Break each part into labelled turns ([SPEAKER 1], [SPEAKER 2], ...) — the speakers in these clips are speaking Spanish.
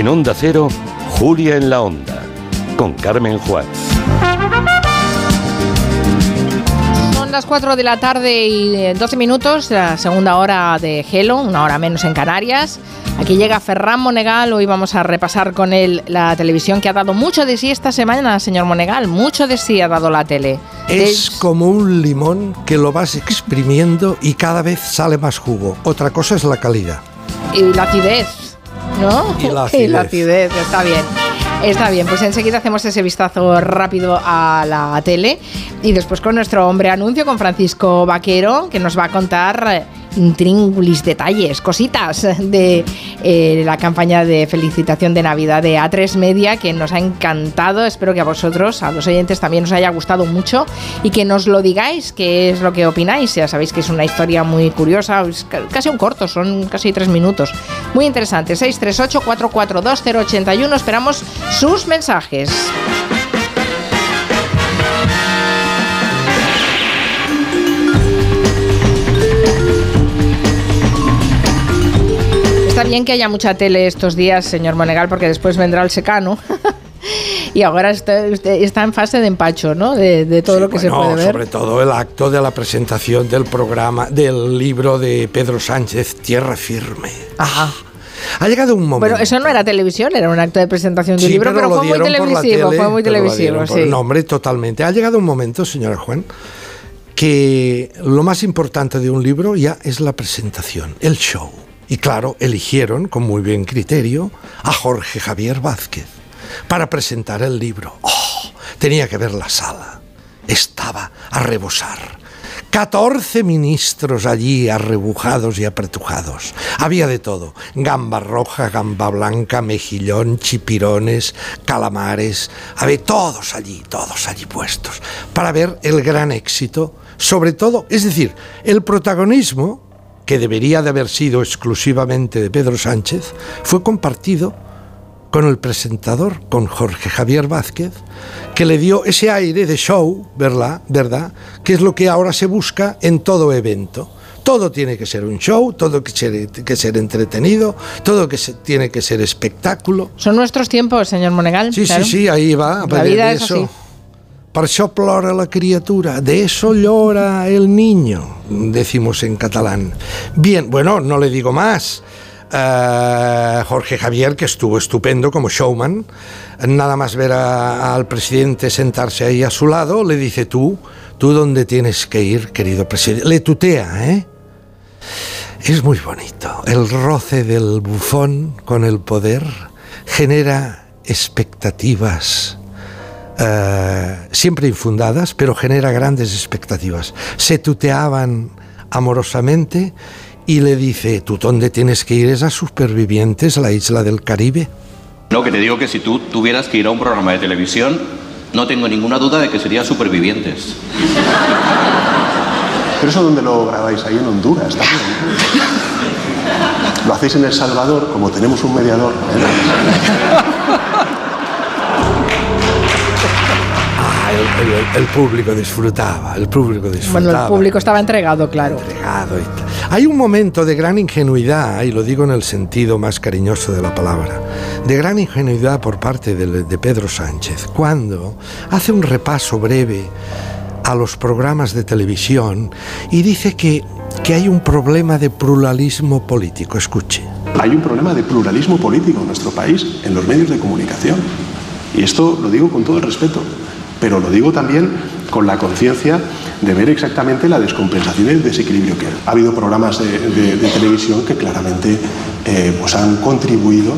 [SPEAKER 1] En Onda Cero, Julia en la Onda, con Carmen Juan.
[SPEAKER 2] Son las 4 de la tarde y 12 minutos, la segunda hora de Gelo, una hora menos en Canarias. Aquí llega Ferran Monegal, hoy vamos a repasar con él la televisión que ha dado mucho de sí esta semana, señor Monegal, mucho de sí ha dado la tele.
[SPEAKER 3] Es como un limón que lo vas exprimiendo y cada vez sale más jugo. Otra cosa es la calidad.
[SPEAKER 2] Y la acidez, ¿no?
[SPEAKER 3] Y la acidez.
[SPEAKER 2] Y la acidez, está bien. Está bien, pues enseguida hacemos ese vistazo rápido a la tele y después con nuestro hombre anuncio, con Francisco Vaquero, que nos va a contar eh, intríngulis, detalles, cositas de eh, la campaña de felicitación de Navidad de A3 Media, que nos ha encantado. Espero que a vosotros, a los oyentes, también os haya gustado mucho y que nos lo digáis, qué es lo que opináis. Ya sabéis que es una historia muy curiosa, casi un corto, son casi tres minutos. Muy interesante. 638-442-081. Esperamos sus mensajes. Está bien que haya mucha tele estos días, señor Monegal, porque después vendrá el secano. y ahora está, está en fase de empacho, ¿no? De, de todo
[SPEAKER 3] Sí,
[SPEAKER 2] lo que se
[SPEAKER 3] bueno,
[SPEAKER 2] puede ver.
[SPEAKER 3] Sobre todo el acto de la presentación del programa, del libro de Pedro Sánchez, Tierra Firme.
[SPEAKER 2] Ajá.
[SPEAKER 3] Ha llegado un momento.
[SPEAKER 2] Bueno, eso no era televisión, era un acto de presentación de un libro, pero, fue muy televisivo,
[SPEAKER 3] tele,
[SPEAKER 2] fue muy televisivo, sí.
[SPEAKER 3] No, hombre, totalmente. Ha llegado un momento, señora Juan, que lo más importante de un libro ya es la presentación, el show. Y claro, eligieron, con muy bien criterio, a Jorge Javier Vázquez para presentar el libro. ¡Oh! Tenía que ver la sala. Estaba a rebosar. 14 ministros allí arrebujados y apretujados. Había de todo. Gamba roja, gamba blanca, mejillón, chipirones, calamares. Había todos allí, todos allí puestos. Para ver el gran éxito. Sobre todo, es decir, el protagonismo, que debería de haber sido exclusivamente de Pedro Sánchez, fue compartido con el presentador, con Jorge Javier Vázquez, que le dio ese aire de show, ¿verdad? ¿verdad? Que es lo que ahora se busca en todo evento. Todo tiene que ser un show, todo que ser, que ser entretenido, todo que se- tiene que ser espectáculo.
[SPEAKER 2] Son nuestros tiempos, señor Monegal.
[SPEAKER 3] Sí,
[SPEAKER 2] claro.
[SPEAKER 3] sí, sí, ahí va.
[SPEAKER 2] La vida
[SPEAKER 3] de
[SPEAKER 2] es
[SPEAKER 3] eso.
[SPEAKER 2] así.
[SPEAKER 3] Per això la criatura, de eso llora el niño, decimos en catalán. Bien, bueno, no le digo más. Eh, Jorge Javier, que estuvo estupendo como showman, nada más ver al presidente sentarse ahí a su lado, le dice tú, tú dónde tienes que ir, querido presidente. Le tutea, ¿eh? Es muy bonito. El roce del bufón con el poder genera expectativas eh, siempre infundadas, pero genera grandes expectativas. Se tuteaban amorosamente y le dice, ¿tú dónde tienes que ir? Es a Supervivientes, la isla del Caribe.
[SPEAKER 4] No, que te digo que si tú tuvieras que ir a un programa de televisión, no tengo ninguna duda de que sería Supervivientes.
[SPEAKER 5] ¿Pero eso dónde lo grabáis? Ahí en Honduras también. Lo hacéis en El Salvador, como tenemos un mediador. ¿eh?
[SPEAKER 3] El, el- el público disfrutaba, el público disfrutaba.
[SPEAKER 2] Bueno, el público estaba entregado, claro.
[SPEAKER 3] entregado y tal. Hay un momento de gran ingenuidad, y lo digo en el sentido más cariñoso de la palabra, de gran ingenuidad por parte de, de Pedro Sánchez, cuando hace un repaso breve a los programas de televisión y dice que, que hay un problema de pluralismo político. Escuche.
[SPEAKER 5] Hay un problema de pluralismo político en nuestro país, en los medios de comunicación. Y esto lo digo con todo el respeto, pero lo digo también con la conciencia de ver exactamente la descompensación y el desequilibrio que hay. Ha habido programas de, televisión que claramente eh, pues han contribuido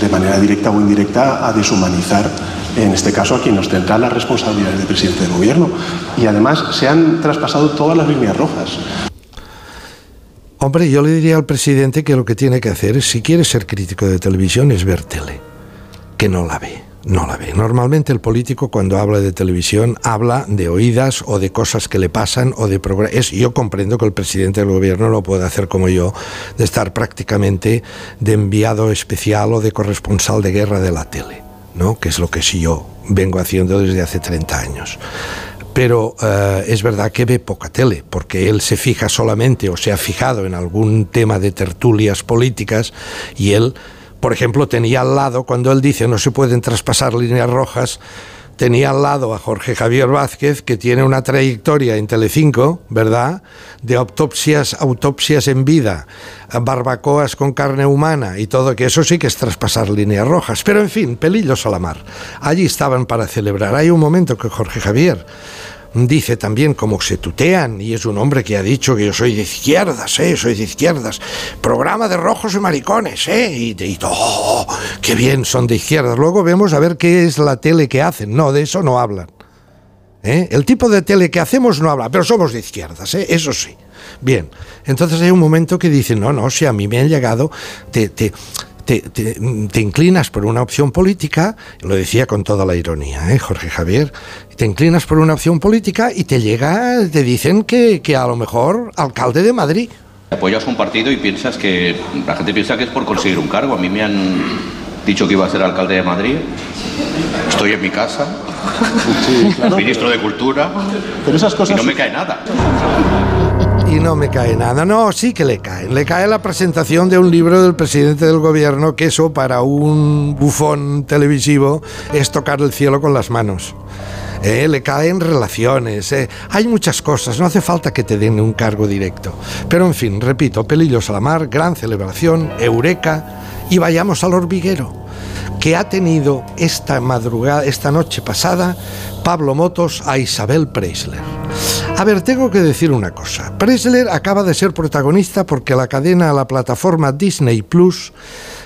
[SPEAKER 5] de manera directa o indirecta a deshumanizar, en este caso, a quien ostenta las responsabilidades de presidente del gobierno. Y además se han traspasado todas las líneas rojas.
[SPEAKER 3] Hombre, yo le diría al presidente que lo que tiene que hacer, es, si quiere ser crítico de televisión, es ver tele, que no la ve. No la ve. Normalmente el político cuando habla de televisión habla de oídas o de cosas que le pasan o de programas. Yo comprendo que el presidente del gobierno no puede hacer como yo, de estar prácticamente de enviado especial o de corresponsal de guerra de la tele, ¿no? que es lo que sí yo vengo haciendo desde hace 30 años pero eh, es verdad que ve poca tele, porque él se fija solamente o se ha fijado en algún tema de tertulias políticas y él por ejemplo, tenía al lado, cuando él dice no se pueden traspasar líneas rojas, tenía al lado a Jorge Javier Vázquez, que tiene una trayectoria en Telecinco, ¿verdad? De autopsias, autopsias en vida, barbacoas con carne humana y todo, que eso sí que es traspasar líneas rojas. Pero en fin, pelillos a la mar. Allí estaban para celebrar. Hay un momento que Jorge Javier dice también como se tutean, y es un hombre que ha dicho que yo soy de izquierdas, ¿eh? soy de izquierdas, programa de rojos y maricones, ¿eh? y, y oh, qué bien son de izquierdas. Luego vemos a ver qué es la tele que hacen, no, de eso no hablan. ¿eh? El tipo de tele que hacemos no habla, pero somos de izquierdas, ¿eh? eso sí. Bien, entonces hay un momento que dicen, no, no, si a mí me han llegado, te, te, te, te, inclinas por una opción política, lo decía con toda la ironía, ¿eh? Jorge Javier, te inclinas por una opción política y te llega, te dicen que, que a lo mejor alcalde de Madrid.
[SPEAKER 4] Apoyas un partido y piensas que la gente piensa que es por conseguir un cargo. A mí me han dicho que iba a ser alcalde de Madrid. Estoy en mi casa,
[SPEAKER 5] Sí, claro,
[SPEAKER 4] ministro de Cultura,
[SPEAKER 5] pero esas
[SPEAKER 4] y
[SPEAKER 5] cosas...
[SPEAKER 4] no me cae nada.
[SPEAKER 3] Y no me cae nada. No, sí que le cae. Le cae la presentación de un libro del presidente del gobierno, que eso para un bufón televisivo es tocar el cielo con las manos. Eh, le caen relaciones, eh. hay muchas cosas, no hace falta que te den un cargo directo. Pero en fin, repito, pelillos a la mar, gran celebración, eureka, y vayamos al hormiguero que ha tenido esta madrugada, esta noche pasada, Pablo Motos a Isabel Preisler. A ver, tengo que decir una cosa. Preisler acaba de ser protagonista porque la cadena, la plataforma Disney Plus,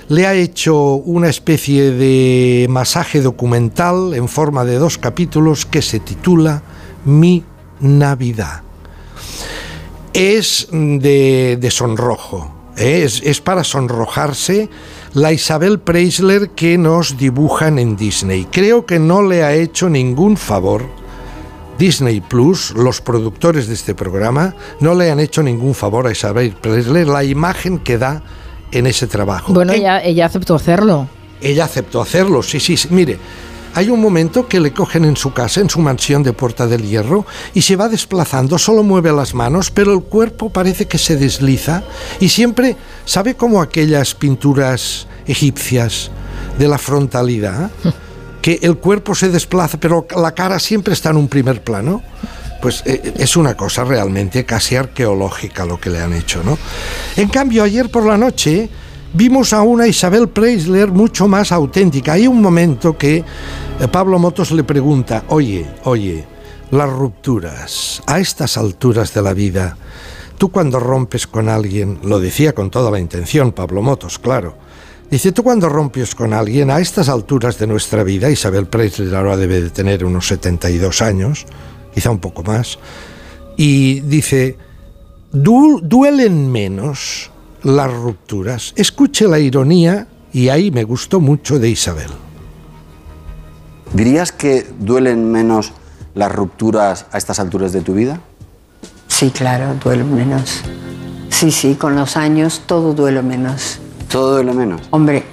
[SPEAKER 3] le ha hecho una especie de masaje documental en forma de dos capítulos que se titula Mi Navidad. Es de, de sonrojo, ¿eh? es, es para sonrojarse la Isabel Preisler que nos dibujan en Disney. Creo que no le ha hecho ningún favor. Disney Plus, los productores de este programa, no le han hecho ningún favor a Isabel Preisler la imagen que da en ese trabajo.
[SPEAKER 2] Bueno,
[SPEAKER 3] En-
[SPEAKER 2] ella, ella aceptó hacerlo.
[SPEAKER 3] ella aceptó hacerlo, sí, sí, sí. Mire, hay un momento que le cogen en su casa, en su mansión de Puerta del Hierro, y se va desplazando, solo mueve las manos, pero el cuerpo parece que se desliza, y siempre, ¿sabe cómo aquellas pinturas egipcias de la frontalidad? Que el cuerpo se desplaza, pero la cara siempre está en un primer plano. Pues eh, es una cosa realmente casi arqueológica lo que le han hecho, ¿no? En cambio, ayer por la noche vimos a una Isabel Preisler mucho más auténtica. Hay un momento que eh, Pablo Motos le pregunta, oye, oye, las rupturas, a estas alturas de la vida, tú cuando rompes con alguien, lo decía con toda la intención Pablo Motos, claro, dice, tú cuando rompes con alguien, a estas alturas de nuestra vida, Isabel Preisler ahora debe de tener unos 72 años, quizá un poco más, y dice, "Du- duelen menos las rupturas. Escuche la ironía y ahí me gustó mucho de Isabel.
[SPEAKER 6] ¿Dirías que duelen menos las rupturas a estas alturas de tu vida?
[SPEAKER 7] Sí, claro, duele menos. Sí, sí, con los años todo duele menos.
[SPEAKER 6] Todo duele menos.
[SPEAKER 7] Hombre,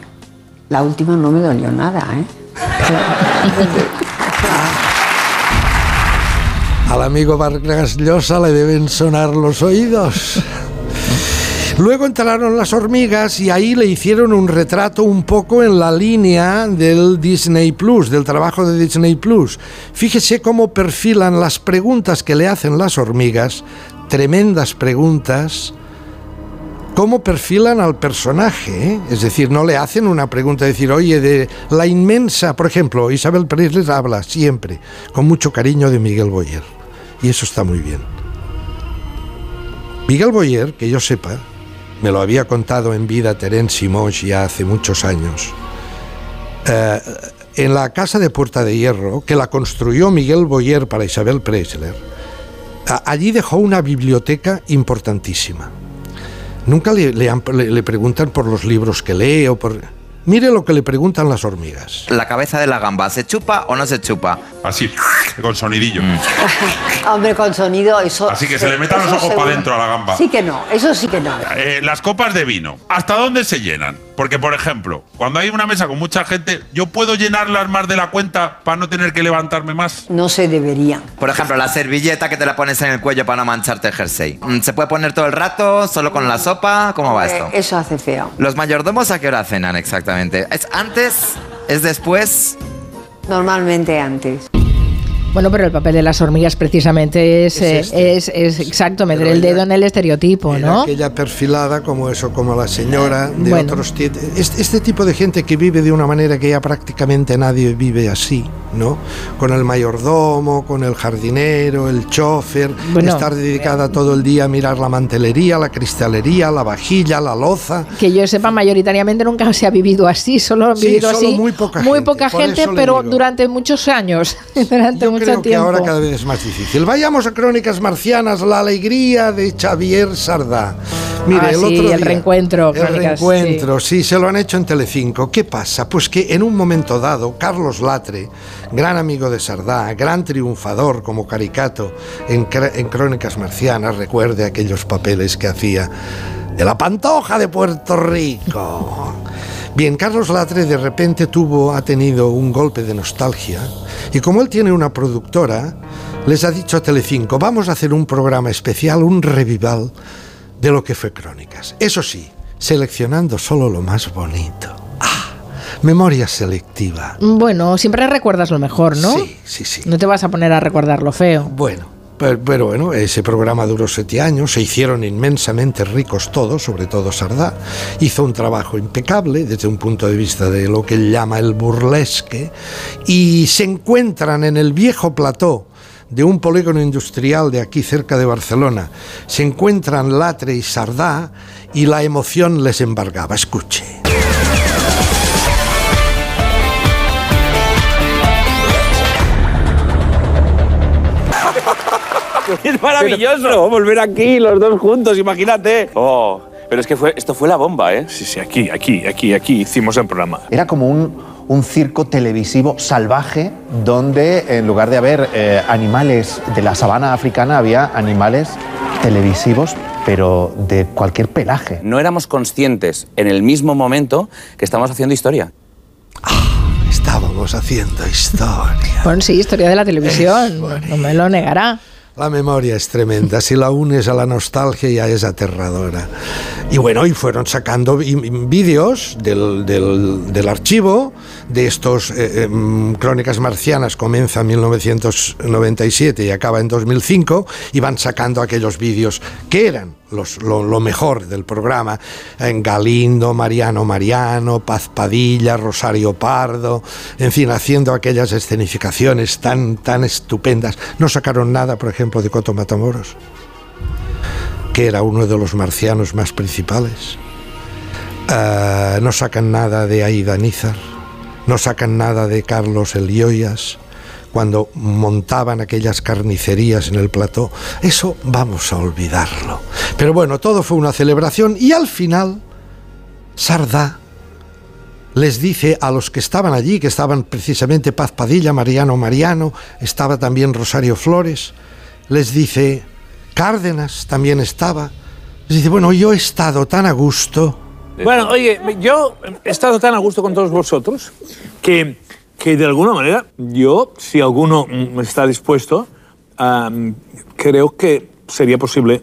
[SPEAKER 7] la última no me dolió nada, ¿eh?
[SPEAKER 3] Al amigo Vargas Llosa le deben sonar los oídos. Luego entraron las hormigas y ahí le hicieron un retrato un poco en la línea del Disney Plus, del trabajo de Disney Plus. Fíjese cómo perfilan las preguntas que le hacen las hormigas, tremendas preguntas, cómo perfilan al personaje. ¿eh? Es decir, no le hacen una pregunta, decir, oye, de la inmensa, por ejemplo, Isabel Pérez habla siempre, con mucho cariño de Miguel Boyer. Y eso está muy bien. Miguel Boyer, que yo sepa, me lo había contado en vida Terence Simons ya hace muchos años, eh, en la casa de Puerta de Hierro, que la construyó Miguel Boyer para Isabel Preisler, allí dejó una biblioteca importantísima. Nunca le, le han- le- le preguntan por los libros que lee o por... Mire lo que le preguntan las hormigas.
[SPEAKER 8] La cabeza de la gamba, ¿se chupa o no se chupa?
[SPEAKER 9] Así, con sonidillo.
[SPEAKER 7] Hombre, con sonido, eso.
[SPEAKER 9] Así que se le metan los ojos para adentro a la gamba.
[SPEAKER 7] Sí que no, eso sí que no.
[SPEAKER 9] Eh, las copas de vino, ¿hasta dónde se llenan? Porque, por ejemplo, cuando hay una mesa con mucha gente, ¿yo puedo llenarlas más de la cuenta para no tener que levantarme más?
[SPEAKER 7] No se debería.
[SPEAKER 8] Por ejemplo, la servilleta que te la pones en el cuello para no mancharte el jersey. Mm, ¿Se puede poner todo el rato? ¿Solo con la sopa? ¿Cómo va esto?
[SPEAKER 7] Eh, eso hace feo.
[SPEAKER 8] ¿Los mayordomos a qué hora cenan exactamente? ¿Es antes? ¿Es después?
[SPEAKER 7] Normalmente antes.
[SPEAKER 2] Bueno, pero el papel de las hormigas precisamente es,
[SPEAKER 3] Es
[SPEAKER 2] eh,
[SPEAKER 3] este.
[SPEAKER 2] es, es exacto, meter el dedo en el estereotipo,
[SPEAKER 3] Era
[SPEAKER 2] ¿no?
[SPEAKER 3] aquella perfilada como eso, como la señora de
[SPEAKER 2] Bueno.
[SPEAKER 3] otros este, este tipo de gente que vive de una manera que ya prácticamente nadie vive así, ¿no? Con el mayordomo, con el jardinero, el chofer,
[SPEAKER 2] Bueno.
[SPEAKER 3] estar dedicada todo el día a mirar la mantelería, la cristalería, la vajilla, la loza.
[SPEAKER 2] Que yo sepa, mayoritariamente nunca se ha vivido así, solo han
[SPEAKER 3] Sí,
[SPEAKER 2] vivido
[SPEAKER 3] solo
[SPEAKER 2] así
[SPEAKER 3] muy poca gente, por
[SPEAKER 2] gente,
[SPEAKER 3] eso le
[SPEAKER 2] pero
[SPEAKER 3] digo.
[SPEAKER 2] durante muchos años, durante
[SPEAKER 3] Yo
[SPEAKER 2] mucho
[SPEAKER 3] creo que ahora cada vez es más difícil. Vayamos a Crónicas Marcianas, la alegría de Xavier Sardá. Mire,
[SPEAKER 2] Ah,
[SPEAKER 3] el
[SPEAKER 2] sí,
[SPEAKER 3] otro
[SPEAKER 2] el reencuentro,
[SPEAKER 3] El reencuentro, sí. se lo han hecho en Telecinco. ¿Qué pasa? Pues que en un momento dado, Carlos Latre, gran amigo de Sardá, gran triunfador como caricato en, en Crónicas Marcianas, recuerde aquellos papeles que hacía de la Pantoja de Puerto Rico. Bien, Carlos Latre de repente tuvo, ha tenido un golpe de nostalgia y como él tiene una productora, les ha dicho a Telecinco, vamos a hacer un programa especial, un revival de lo que fue Crónicas. Eso sí, seleccionando solo lo más bonito. Ah, memoria selectiva.
[SPEAKER 2] Bueno, siempre recuerdas lo mejor, ¿no?
[SPEAKER 3] Sí, sí, sí.
[SPEAKER 2] No te vas a poner a recordar lo feo.
[SPEAKER 3] Bueno, pero, bueno, ese programa duró siete años, se hicieron inmensamente ricos todos, sobre todo Sardá. Hizo un trabajo impecable desde un punto de vista de lo que él llama el burlesque y se encuentran en el viejo plató de un polígono industrial de aquí cerca de Barcelona. Se encuentran Latre y Sardá y la emoción les embargaba. Escuche.
[SPEAKER 10] Es maravilloso volver aquí los dos juntos, imagínate. Oh, pero es que fue, esto fue la bomba, ¿eh?
[SPEAKER 11] Sí, sí, aquí, aquí, aquí, aquí hicimos el programa.
[SPEAKER 12] Era como un, un circo televisivo salvaje donde en lugar de haber eh, animales de la sabana africana había animales televisivos pero de cualquier pelaje.
[SPEAKER 10] No éramos conscientes en el mismo momento que estábamos haciendo historia.
[SPEAKER 3] Estábamos haciendo historia.
[SPEAKER 2] Bueno, sí, historia de la televisión, no me lo negará.
[SPEAKER 3] La memoria es tremenda, si la unes a la nostalgia ya es aterradora. Y bueno, y fueron sacando vídeos del, del- del archivo de estos eh, em, Crónicas Marcianas, comienza en 1997 y acaba en 2005, y van sacando aquellos vídeos que eran los- lo, mejor del programa, en Galindo, Mariano Mariano, Paz Padilla, Rosario Pardo, en fin, haciendo aquellas escenificaciones tan, tan estupendas. No sacaron nada, por ejemplo, de Coto Matamoros, que era uno de los marcianos más principales. Ah, no sacan nada de Aida Nízar, no sacan nada de Carlos Elioyas, cuando montaban aquellas carnicerías en el plató. Eso vamos a olvidarlo. Pero bueno, todo fue una celebración y al final, Sardá les dice a los que estaban allí, que estaban precisamente Paz Padilla, Mariano Mariano, estaba también Rosario Flores, les dice, Cárdenas también estaba, les dice, bueno, yo he estado tan a gusto.
[SPEAKER 11] Bueno, oye, yo he estado tan a gusto con todos vosotros que, que de alguna manera yo, si alguno está dispuesto, creo que sería posible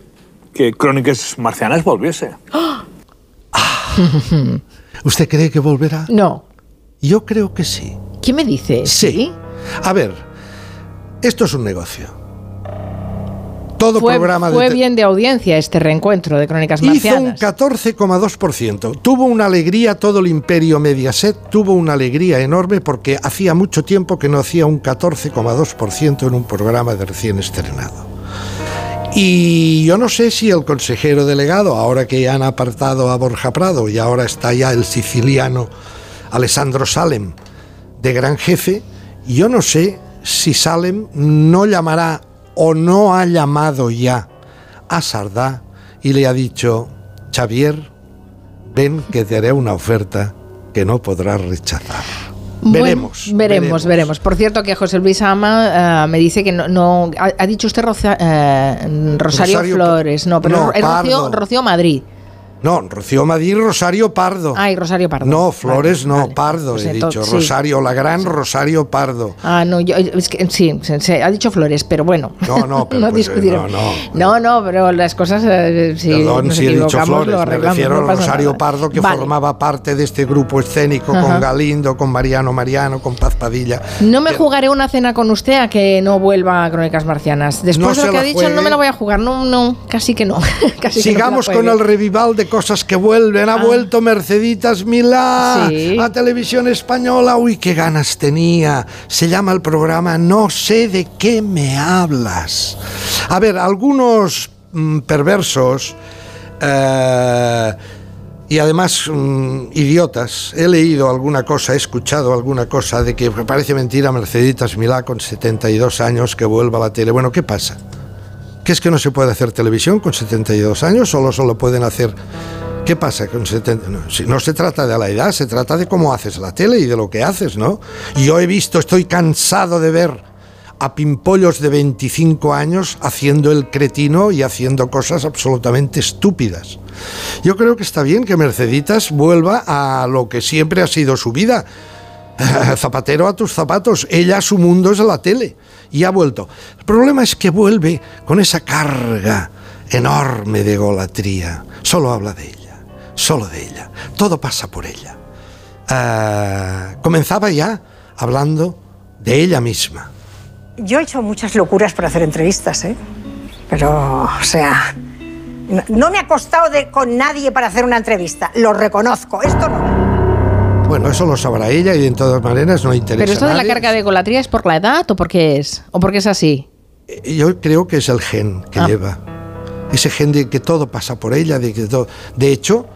[SPEAKER 11] que Crónicas Marcianas volviese.
[SPEAKER 3] ¿Usted cree que volverá?
[SPEAKER 2] No.
[SPEAKER 3] Yo creo que sí.
[SPEAKER 2] ¿Qué me dices?
[SPEAKER 3] Sí. A ver, esto es un negocio. Todo
[SPEAKER 2] Fue,
[SPEAKER 3] programa
[SPEAKER 2] fue
[SPEAKER 3] de te-
[SPEAKER 2] bien de audiencia este reencuentro de Crónicas
[SPEAKER 3] Hizo un
[SPEAKER 2] Marcianas.
[SPEAKER 3] 14,2%. Tuvo una alegría todo el imperio Mediaset, tuvo una alegría enorme porque hacía mucho tiempo que no hacía un 14,2% en un programa de recién estrenado. Y yo no sé si el consejero delegado, ahora que han apartado a Borja Prado y ahora está ya el siciliano Alessandro Salem de gran jefe, yo no sé si Salem no llamará o no ha llamado ya a Sardá y le ha dicho, Xavier, ven que te haré una oferta que no podrás rechazar.
[SPEAKER 2] Bueno,
[SPEAKER 3] veremos,
[SPEAKER 2] veremos, veremos. Por cierto, que José Luis Ama eh, me dice que no. no- ha, ha dicho usted Rosa- eh, Rosario,
[SPEAKER 3] Rosario-
[SPEAKER 2] Flores, no, pero
[SPEAKER 3] no,
[SPEAKER 2] es. Rocío Madrid.
[SPEAKER 3] No, Rocío Madí y Rosario Pardo.
[SPEAKER 2] Ay, Rosario Pardo.
[SPEAKER 3] No, Flores no, Pardo,
[SPEAKER 2] Pues
[SPEAKER 3] he dicho.
[SPEAKER 2] sí.
[SPEAKER 3] Rosario, la gran Rosario Pardo.
[SPEAKER 2] Ah, no, yo, es que sí, se, se ha dicho Flores, pero bueno.
[SPEAKER 3] No, no, pero
[SPEAKER 2] no
[SPEAKER 3] pues,
[SPEAKER 2] discutiremos.
[SPEAKER 3] no,
[SPEAKER 2] No, no, pero las cosas, eh, si
[SPEAKER 3] Perdón
[SPEAKER 2] nos
[SPEAKER 3] si he dicho Flores,
[SPEAKER 2] lo
[SPEAKER 3] me refiero a Rosario
[SPEAKER 2] nada.
[SPEAKER 3] Pardo que
[SPEAKER 2] Vale.
[SPEAKER 3] formaba parte de este grupo escénico
[SPEAKER 2] Ajá.
[SPEAKER 3] con Galindo, con Mariano Mariano, con Paz Padilla.
[SPEAKER 2] No me jugaré una cena con usted a que no vuelva a Crónicas Marcianas. Después
[SPEAKER 3] No
[SPEAKER 2] de lo que ha dicho,
[SPEAKER 3] juegue.
[SPEAKER 2] no me la voy a jugar. No, no, casi que no. Casi que no me la
[SPEAKER 3] Sigamos con el revival de cosas que vuelven. Ha vuelto Merceditas Milá
[SPEAKER 2] Ah. Sí.
[SPEAKER 3] a Televisión Española. Uy, qué ganas tenía. Se llama el programa No sé de qué me hablas. A ver, algunos mm, perversos eh, y además mm, idiotas. He leído alguna cosa, he escuchado alguna cosa de que parece mentira Merceditas Milá con 72 años que vuelva a la tele. Bueno, ¿qué pasa? ¿Qué es que no se puede hacer televisión con 72 años? Solo solo pueden hacer... ¿Qué pasa con 70? No, si no se trata de la edad, se trata de cómo haces la tele y de lo que haces, ¿no? Yo he visto, estoy cansado de ver a pimpollos de 25 años haciendo el cretino y haciendo cosas absolutamente estúpidas. Yo creo que está bien que Merceditas vuelva a lo que siempre ha sido su vida. Zapatero a tus zapatos. Ella, su mundo es la tele. Y ha vuelto. El problema es que vuelve con esa carga enorme de egolatría. Solo habla de ella. Solo de ella. Todo pasa por ella. Ah, comenzaba ya hablando de ella misma.
[SPEAKER 13] Yo he hecho muchas locuras para hacer entrevistas, ¿eh? Pero, o sea, no, me ha costado con nadie para hacer una entrevista. Lo reconozco. Esto no.
[SPEAKER 3] Bueno, eso lo sabrá ella y de todas maneras no interesa.
[SPEAKER 2] Pero esto de la carga de egolatría es por la edad o por qué es? ¿O porque es así?
[SPEAKER 3] Yo creo que es el gen que
[SPEAKER 2] Ah.
[SPEAKER 3] lleva. Ese gen de que todo pasa por ella, de que todo. De hecho,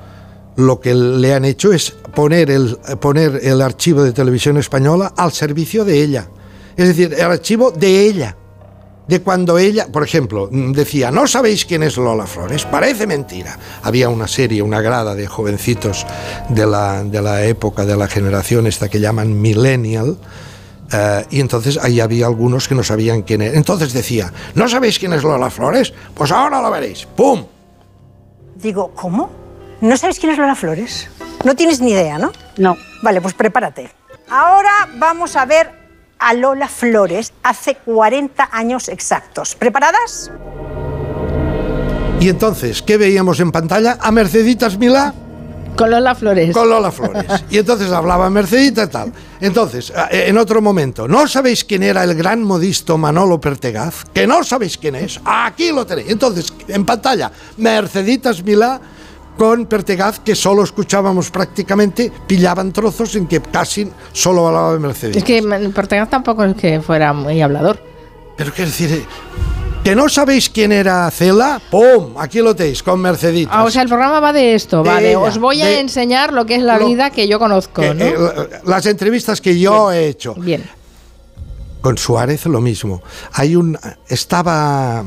[SPEAKER 3] lo que le han hecho es poner el, poner el archivo de televisión española al servicio de ella. Es decir, el archivo de ella. De cuando ella, por ejemplo, mm, decía, no sabéis quién es Lola Flores, parece mentira. Había una serie, una grada de jovencitos de la, de la época, de la generación esta que llaman millennial, eh, y entonces ahí había algunos que no sabían quién era. Entonces decía, ¿no sabéis quién es Lola Flores? Pues ahora lo veréis. ¡Pum!
[SPEAKER 13] Digo, ¿cómo? ¿No sabes quién es Lola Flores? No tienes ni idea, ¿no?
[SPEAKER 14] No.
[SPEAKER 13] Vale, pues prepárate. Ahora vamos a ver a Lola Flores hace 40 años exactos. ¿Preparadas?
[SPEAKER 3] Y entonces, ¿qué veíamos en pantalla? A Merceditas Milá.
[SPEAKER 2] Con Lola Flores.
[SPEAKER 3] Con Lola Flores. Y entonces hablaba Mercedita y tal. Entonces, eh, en otro momento, ¿no sabéis quién era el gran modisto Manolo Pertegaz? ¿Que no sabéis quién es? Aquí lo tenéis. Entonces, en pantalla, Merceditas Milá con Pertegaz, que solo escuchábamos prácticamente, pillaban trozos en que casi solo hablaba de Mercedes.
[SPEAKER 2] Es que Pertegaz tampoco es que fuera muy hablador.
[SPEAKER 3] Pero quiero decir, eh, que no sabéis quién era Cela, ¡pum! Aquí lo tenéis, con Merceditas.
[SPEAKER 2] Ah, o sea, el programa va de esto,
[SPEAKER 3] De
[SPEAKER 2] va de
[SPEAKER 3] ella,
[SPEAKER 2] os voy a enseñar lo que es la vida que yo conozco,
[SPEAKER 3] Que,
[SPEAKER 2] ¿no?
[SPEAKER 3] eh, la- las entrevistas que yo he hecho.
[SPEAKER 2] Bien.
[SPEAKER 3] Con Suárez lo mismo. Hay un estaba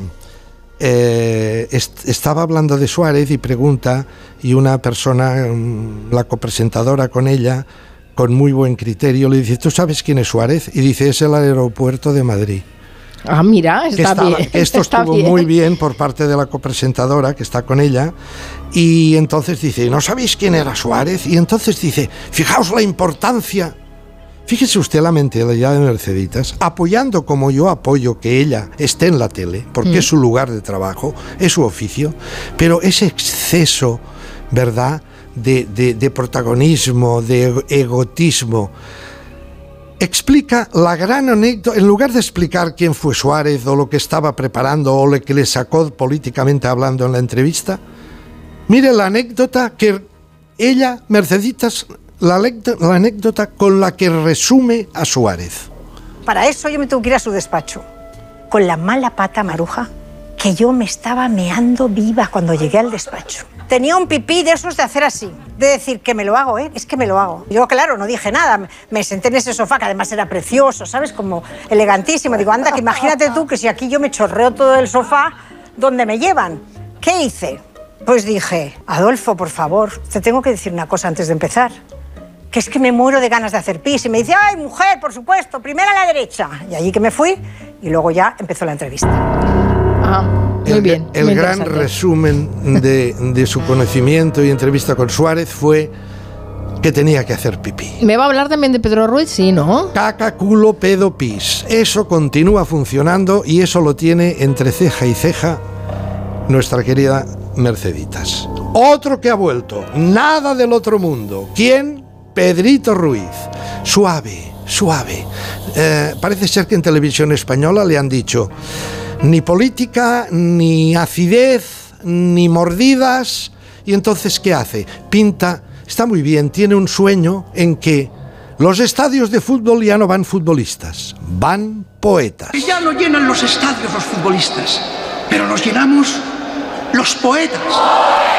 [SPEAKER 3] eh, est- estaba hablando de Suárez y pregunta y una persona, mm, la copresentadora con ella, con muy buen criterio, le dice, ¿tú sabes quién es Suárez? Y dice, es el aeropuerto de Madrid.
[SPEAKER 2] Ah, mira,
[SPEAKER 3] Que
[SPEAKER 2] está
[SPEAKER 3] estaba-
[SPEAKER 2] bien.
[SPEAKER 3] que esto
[SPEAKER 2] está
[SPEAKER 3] estuvo
[SPEAKER 2] bien.
[SPEAKER 3] muy bien por parte de la copresentadora que está con ella. Y entonces dice, ¿no sabéis quién era Suárez? Y entonces dice, fijaos la importancia. Fíjese usted la mentalidad de Merceditas, apoyando como yo apoyo que ella esté en la tele, porque
[SPEAKER 15] Mm.
[SPEAKER 3] es su lugar de trabajo, es su oficio, pero ese exceso, ¿verdad?, de, de- de protagonismo, de ego- egotismo, explica la gran anécdota, en lugar de explicar quién fue Suárez o lo que estaba preparando o lo que le sacó políticamente hablando en la entrevista, mire la anécdota que ella, Merceditas, la, anécdo- la anécdota con la que resume a Suárez.
[SPEAKER 13] Para eso yo me tuve que ir a su despacho. Con la mala pata maruja que yo me estaba meando viva cuando llegué al despacho. Tenía un pipí de esos de hacer así, de decir que me lo hago, ¿eh? Es que me lo hago. Yo, claro, no dije nada. Me senté en ese sofá, que además era precioso, ¿sabes? Como elegantísimo. Digo, anda, que imagínate tú que si aquí yo me chorreo todo el sofá, ¿dónde me llevan? ¿Qué hice? Pues dije, Adolfo, por favor, te tengo que decir una cosa antes de empezar. Que es que me muero de ganas de hacer pis. Y me dice, ay, mujer, por supuesto, primera a la derecha. Y allí que me fui y luego ya empezó la entrevista.
[SPEAKER 2] Ah, muy
[SPEAKER 3] el,
[SPEAKER 2] bien.
[SPEAKER 3] el
[SPEAKER 2] muy
[SPEAKER 3] gran resumen de, de su conocimiento y entrevista con Suárez fue que tenía que hacer pipí.
[SPEAKER 2] ¿Me va a hablar también de Pedro Ruiz? Sí, ¿no?
[SPEAKER 3] Caca, culo, pedo, pis. Eso continúa funcionando y eso lo tiene entre ceja y ceja nuestra querida Merceditas. Otro que ha vuelto, nada del otro mundo. ¿Quién? Pedrito Ruiz. Suave, suave. Eh, parece ser que en televisión española le han dicho ni política, ni acidez, ni mordidas. ¿Y entonces qué hace? Pinta, está muy bien, tiene un sueño en que los estadios de fútbol ya no van futbolistas, van poetas.
[SPEAKER 14] Ya no llenan los estadios los futbolistas, pero los llenamos los poetas.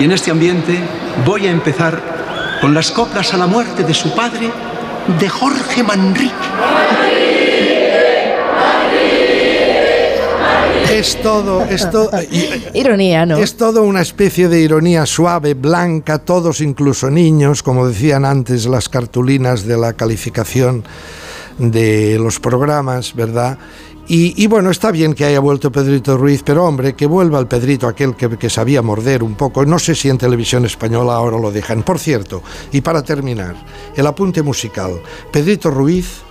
[SPEAKER 14] Y en este ambiente voy a empezar con las coplas a la muerte de su padre, de Jorge Manrique.
[SPEAKER 3] Es todo, es todo,
[SPEAKER 2] Ironía, ¿no?
[SPEAKER 3] Es todo una especie de ironía suave, blanca, todos incluso niños, como decían antes las cartulinas de la calificación de los programas, ¿verdad? Y, bueno, está bien que haya vuelto Pedrito Ruiz, pero hombre, que vuelva el Pedrito, aquel que, que sabía morder un poco. No sé si en televisión española ahora lo dejan. Por cierto, y para terminar, el apunte musical. Pedrito Ruiz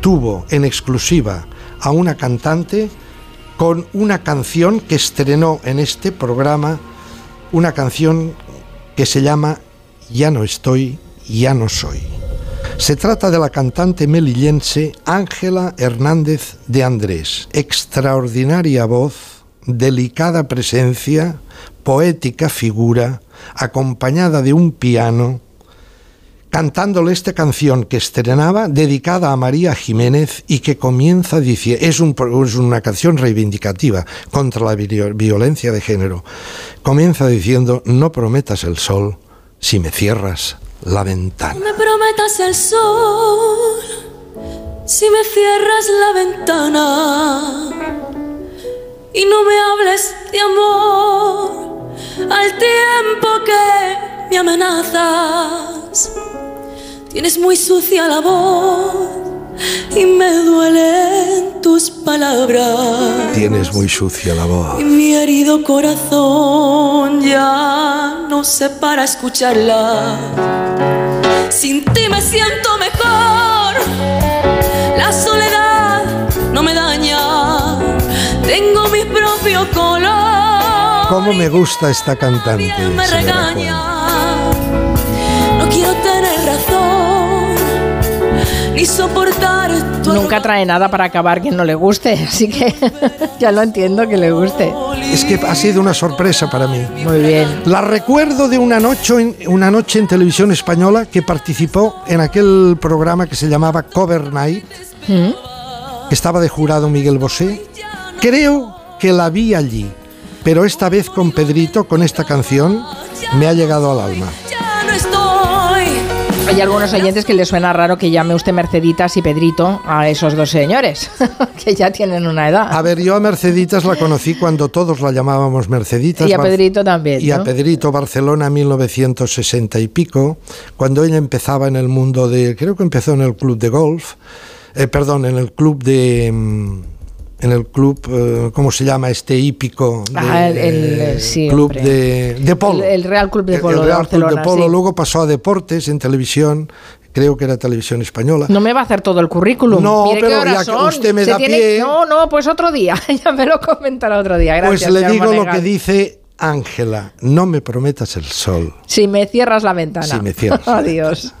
[SPEAKER 3] tuvo en exclusiva a una cantante con una canción que estrenó en este programa, una canción que se llama Ya no estoy, ya no soy. Se trata de la cantante melillense Ángela Hernández de Andrés. Extraordinaria voz, delicada presencia, poética figura, acompañada de un piano, cantándole esta canción que estrenaba dedicada a María Jiménez y que comienza diciendo, es, un, es una canción reivindicativa contra la vi- violencia de género, comienza diciendo, no prometas el sol si me cierras la ventana.
[SPEAKER 15] Me prometas el sol si me cierras la ventana y no me hables de amor al tiempo que me amenazas. Tienes muy sucia la voz y me duelen tus palabras.
[SPEAKER 3] Tienes muy sucia la voz.
[SPEAKER 15] Y mi herido corazón ya no se para escucharla. Sin ti me siento mejor. La soledad no me daña. Tengo mi propio color.
[SPEAKER 3] ¿Cómo me gusta esta cantante?
[SPEAKER 15] Me regaña. Ni soportar tu
[SPEAKER 2] Nunca trae nada para acabar quien no le guste, así que ya lo entiendo que le guste.
[SPEAKER 3] Es que ha sido una sorpresa para mí.
[SPEAKER 2] Muy bien.
[SPEAKER 3] La recuerdo de una noche, en, una noche en televisión española que participó en aquel programa que se llamaba Cover Night,
[SPEAKER 2] ¿Mm?
[SPEAKER 3] que estaba de jurado Miguel Bosé. Creo que la vi allí, pero esta vez con Pedrito, con esta canción, me ha llegado al alma.
[SPEAKER 2] Hay algunos oyentes que les suena raro que llame usted Merceditas y Pedrito a esos dos señores, que ya tienen una edad.
[SPEAKER 3] A ver, yo a Merceditas la conocí cuando todos la llamábamos Merceditas.
[SPEAKER 2] Y a
[SPEAKER 3] Bar-
[SPEAKER 2] Pedrito también.
[SPEAKER 3] Y a. Pedrito, Barcelona, 1960 y pico, cuando ella empezaba en el mundo de, creo que empezó en el club de golf, eh, perdón, en el club de, mm, en el club, eh, ¿cómo se llama este hípico? De,
[SPEAKER 2] el- el-
[SPEAKER 3] eh,
[SPEAKER 2] sí,
[SPEAKER 3] club de, de polo.
[SPEAKER 2] El, el Real Club de Polo
[SPEAKER 3] el Real Club de polo,
[SPEAKER 2] sí.
[SPEAKER 3] luego pasó a deportes en televisión, creo que era televisión española.
[SPEAKER 2] No me va a hacer todo el currículum.
[SPEAKER 3] No,
[SPEAKER 2] Mire
[SPEAKER 3] pero ya que usted me
[SPEAKER 2] Se
[SPEAKER 3] da
[SPEAKER 2] tiene-
[SPEAKER 3] pie-
[SPEAKER 2] No, no, pues otro día. ya me lo comentará otro día. Gracias,
[SPEAKER 3] pues le digo lo que dice Ángela, no me prometas el sol.
[SPEAKER 2] Si me cierras la ventana.
[SPEAKER 3] Si me cierras
[SPEAKER 2] Adiós.